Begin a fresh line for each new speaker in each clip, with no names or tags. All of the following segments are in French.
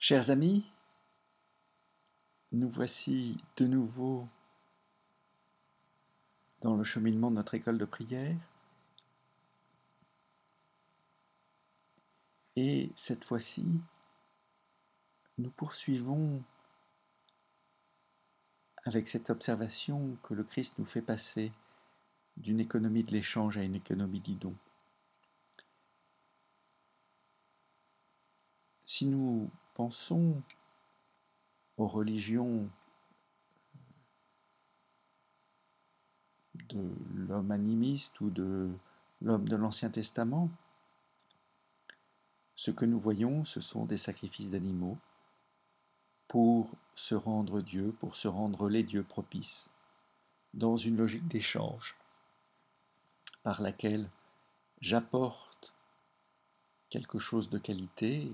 Chers amis, nous voici de nouveau dans le cheminement de notre école de prière. Et cette fois-ci, nous poursuivons avec cette observation que le Christ nous fait passer d'une économie de l'échange à une économie du don. Si nous pensons aux religions de l'homme animiste ou de l'homme de l'Ancien Testament, ce que nous voyons, ce sont des sacrifices d'animaux pour se rendre Dieu, pour se rendre les dieux propices, dans une logique d'échange par laquelle j'apporte quelque chose de qualité,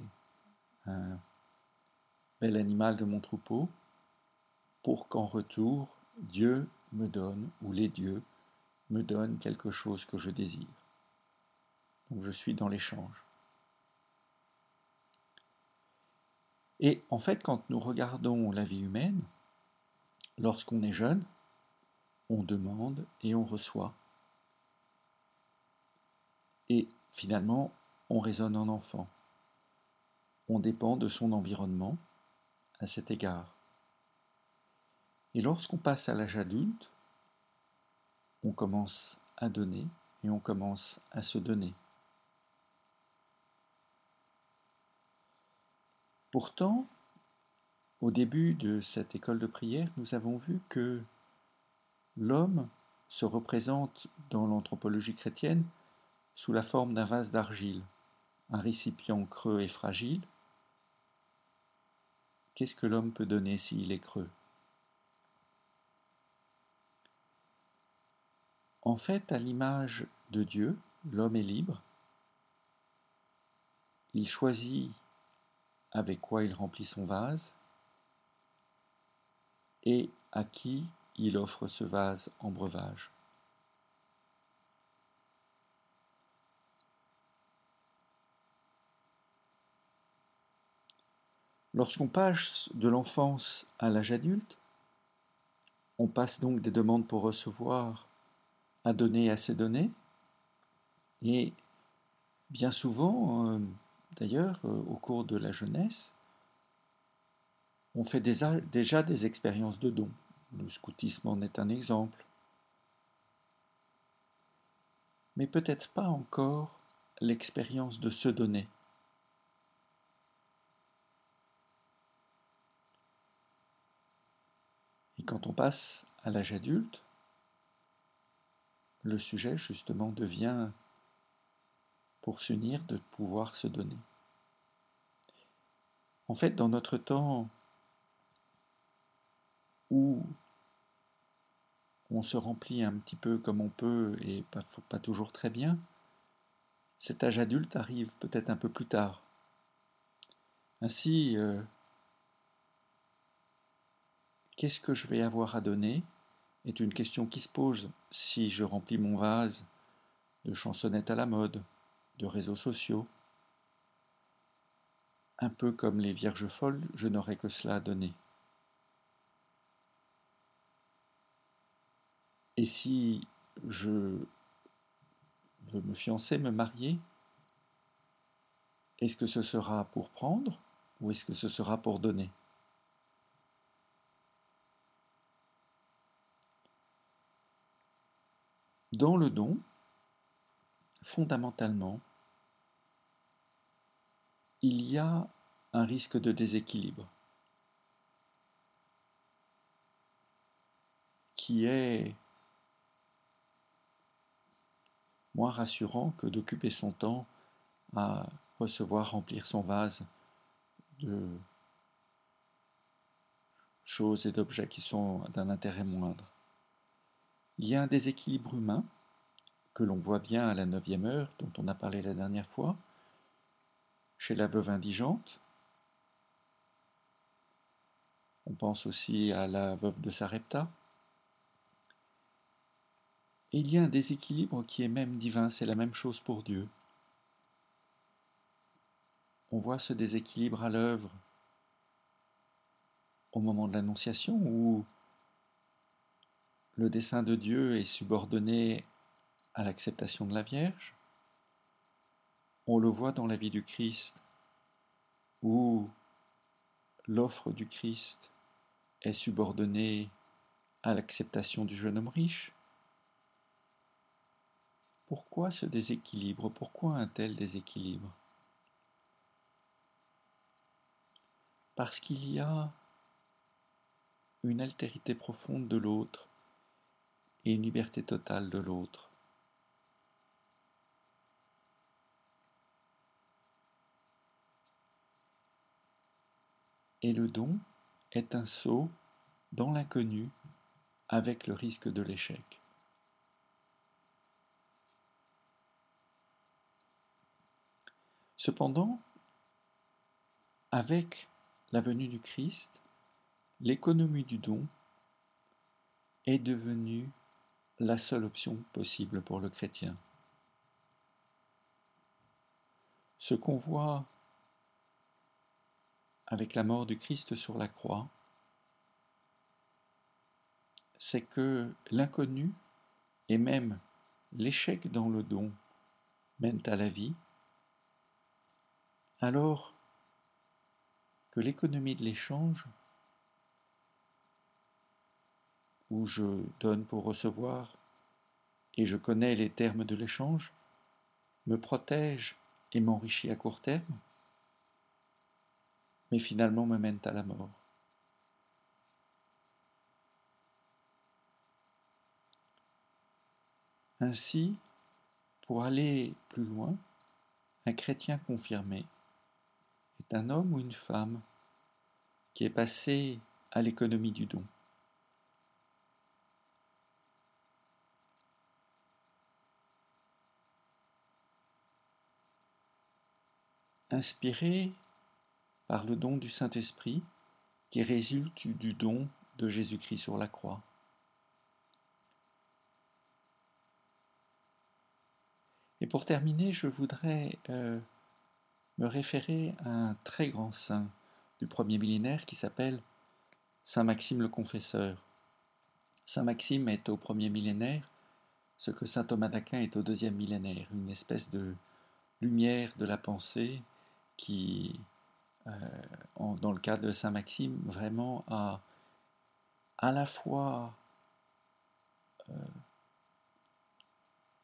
bel animal de mon troupeau, pour qu'en retour, Dieu me donne, ou les dieux me donnent quelque chose que je désire. Donc je suis dans l'échange. Et en fait, quand nous regardons la vie humaine, lorsqu'on est jeune, on demande et on reçoit. Et finalement, on raisonne en enfant on dépend de son environnement à cet égard. Et lorsqu'on passe à l'âge adulte, on commence à donner et on commence à se donner. Pourtant, au début de cette école de prière, nous avons vu que l'homme se représente dans l'anthropologie chrétienne sous la forme d'un vase d'argile, un récipient creux et fragile, Qu'est-ce que l'homme peut donner s'il est creux? En fait, à l'image de Dieu, l'homme est libre. Il choisit avec quoi il remplit son vase et à qui il offre ce vase en breuvage. Lorsqu'on passe de l'enfance à l'âge adulte, on passe donc des demandes pour recevoir à donner à se donner. Et bien souvent, euh, d'ailleurs, euh, au cours de la jeunesse, on fait déjà des expériences de dons. Le scoutisme en est un exemple. Mais peut-être pas encore l'expérience de se donner. Quand on passe à l'âge adulte, le sujet justement devient, pour s'unir, de pouvoir se donner. En fait, dans notre temps où on se remplit un petit peu comme on peut et pas, toujours très bien, cet âge adulte arrive peut-être un peu plus tard. Ainsi, euh, Qu'est-ce que je vais avoir à donner est une question qui se pose si je remplis mon vase de chansonnettes à la mode, de réseaux sociaux. Un peu comme les vierges folles, je n'aurai que cela à donner. Et si je veux me fiancer, me marier, est-ce que ce sera pour prendre ou est-ce que ce sera pour donner? Dans le don, fondamentalement, il y a un risque de déséquilibre qui est moins rassurant que d'occuper son temps à recevoir, remplir son vase de choses et d'objets qui sont d'un intérêt moindre. Il y a un déséquilibre humain que l'on voit bien à la neuvième heure, dont on a parlé la dernière fois, chez la veuve indigente. On pense aussi à la veuve de Sarepta. Et il y a un déséquilibre qui est même divin, c'est la même chose pour Dieu. On voit ce déséquilibre à l'œuvre au moment de l'Annonciation où le dessein de Dieu est subordonné à l'acceptation de la Vierge. On le voit dans la vie du Christ où l'offre du Christ est subordonnée à l'acceptation du jeune homme riche. Pourquoi ce déséquilibre? Pourquoi un tel déséquilibre? Parce qu'il y a une altérité profonde de l'autre et une liberté totale de l'autre. Et le don est un saut dans l'inconnu avec le risque de l'échec. Cependant, avec la venue du Christ, l'économie du don est devenue la seule option possible pour le chrétien. Ce qu'on voit avec la mort du Christ sur la croix, c'est que l'inconnu et même l'échec dans le don mènent à la vie, alors que l'économie de l'échange où je donne pour recevoir et je connais les termes de l'échange, me protège et m'enrichit à court terme, mais finalement me mène à la mort. Ainsi, pour aller plus loin, un chrétien confirmé est un homme ou une femme qui est passé à l'économie du don. Inspiré par le don du Saint-Esprit qui résulte du don de Jésus-Christ sur la croix. Et pour terminer, je voudrais euh, me référer à un très grand saint du premier millénaire qui s'appelle Saint Maxime le Confesseur. Saint Maxime est au premier millénaire ce que Saint Thomas d'Aquin est au deuxième millénaire, une espèce de lumière de la pensée qui, euh, dans le cas de Saint Maxime, vraiment a à la fois euh,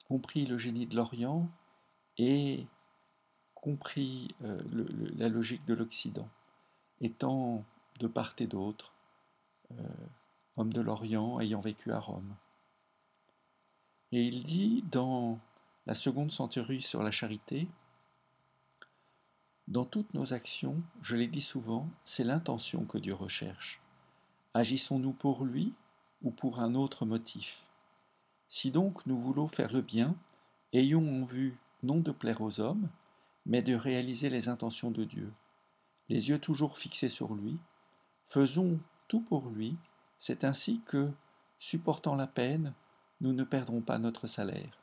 compris le génie de l'Orient et compris euh, la logique de l'Occident, étant de part et d'autre homme de l'Orient ayant vécu à Rome. Et il dit dans la seconde centurie sur la charité, dans toutes nos actions, je l'ai dit souvent, c'est l'intention que Dieu recherche. Agissons-nous pour lui ou pour un autre motif? Si donc nous voulons faire le bien, ayons en vue non de plaire aux hommes, mais de réaliser les intentions de Dieu. Les yeux toujours fixés sur lui, faisons tout pour lui, c'est ainsi que, supportant la peine, nous ne perdrons pas notre salaire.